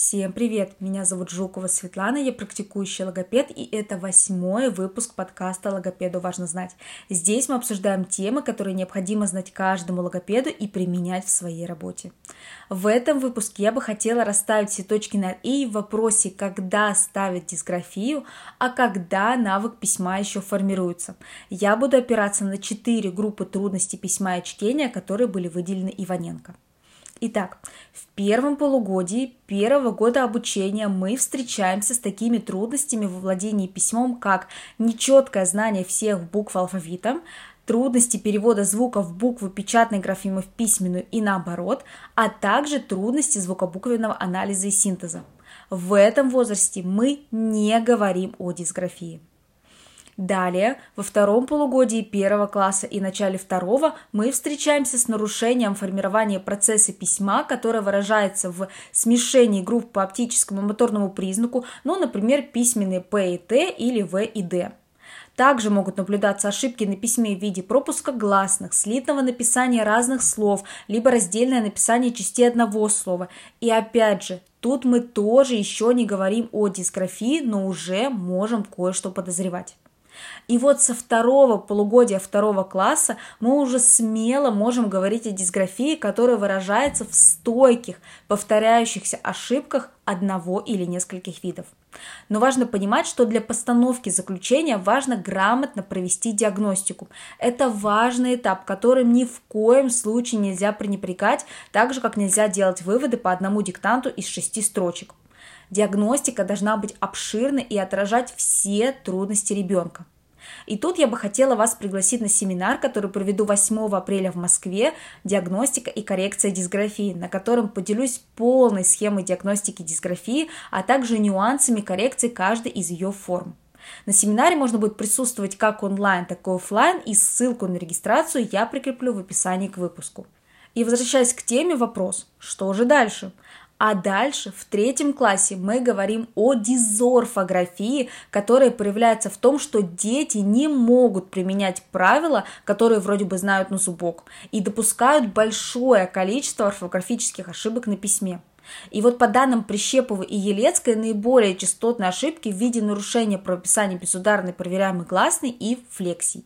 Всем привет! Меня зовут Жукова Светлана, я практикующий логопед, и это восьмой выпуск подкаста «Логопеду важно знать». Здесь мы обсуждаем темы, которые необходимо знать каждому логопеду и применять в своей работе. В этом выпуске я бы хотела расставить все точки над «и» в вопросе, когда ставить дисграфию, а когда навык письма еще формируется. Я буду опираться на четыре группы трудностей письма и чтения, которые были выделены Иваненко. Итак, в первом полугодии первого года обучения мы встречаемся с такими трудностями во владении письмом, как нечеткое знание всех букв алфавита, трудности перевода звука в букву печатной графемы в письменную и наоборот, а также трудности звукобуквенного анализа и синтеза. В этом возрасте мы не говорим о дисграфии. Далее, во втором полугодии первого класса и начале второго мы встречаемся с нарушением формирования процесса письма, которое выражается в смешении групп по оптическому и моторному признаку, ну, например, письменные П и Т или В и Д. Также могут наблюдаться ошибки на письме в виде пропуска гласных, слитного написания разных слов, либо раздельное написание частей одного слова. И опять же, тут мы тоже еще не говорим о дисграфии, но уже можем кое-что подозревать. И вот со второго полугодия второго класса мы уже смело можем говорить о дисграфии, которая выражается в стойких, повторяющихся ошибках одного или нескольких видов. Но важно понимать, что для постановки заключения важно грамотно провести диагностику. Это важный этап, которым ни в коем случае нельзя пренебрегать, так же как нельзя делать выводы по одному диктанту из шести строчек. Диагностика должна быть обширной и отражать все трудности ребенка. И тут я бы хотела вас пригласить на семинар, который проведу 8 апреля в Москве «Диагностика и коррекция дисграфии», на котором поделюсь полной схемой диагностики дисграфии, а также нюансами коррекции каждой из ее форм. На семинаре можно будет присутствовать как онлайн, так и офлайн, и ссылку на регистрацию я прикреплю в описании к выпуску. И возвращаясь к теме, вопрос, что же дальше? А дальше, в третьем классе, мы говорим о дизорфографии, которая проявляется в том, что дети не могут применять правила, которые вроде бы знают на зубок, и допускают большое количество орфографических ошибок на письме. И вот по данным Прищеповой и Елецкой наиболее частотные ошибки в виде нарушения правописания безударной проверяемой гласной и флексий.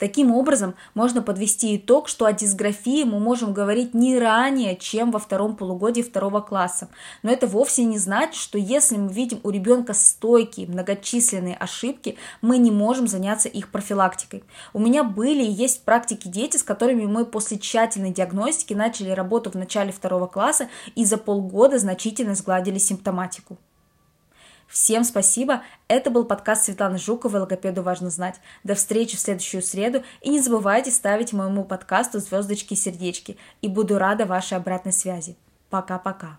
Таким образом, можно подвести итог, что о дисграфии мы можем говорить не ранее, чем во втором полугодии второго класса. Но это вовсе не значит, что если мы видим у ребенка стойкие многочисленные ошибки, мы не можем заняться их профилактикой. У меня были и есть в практике дети, с которыми мы после тщательной диагностики начали работу в начале второго класса и за полгода значительно сгладили симптоматику. Всем спасибо. Это был подкаст Светланы Жуковой «Логопеду важно знать». До встречи в следующую среду. И не забывайте ставить моему подкасту звездочки и сердечки. И буду рада вашей обратной связи. Пока-пока.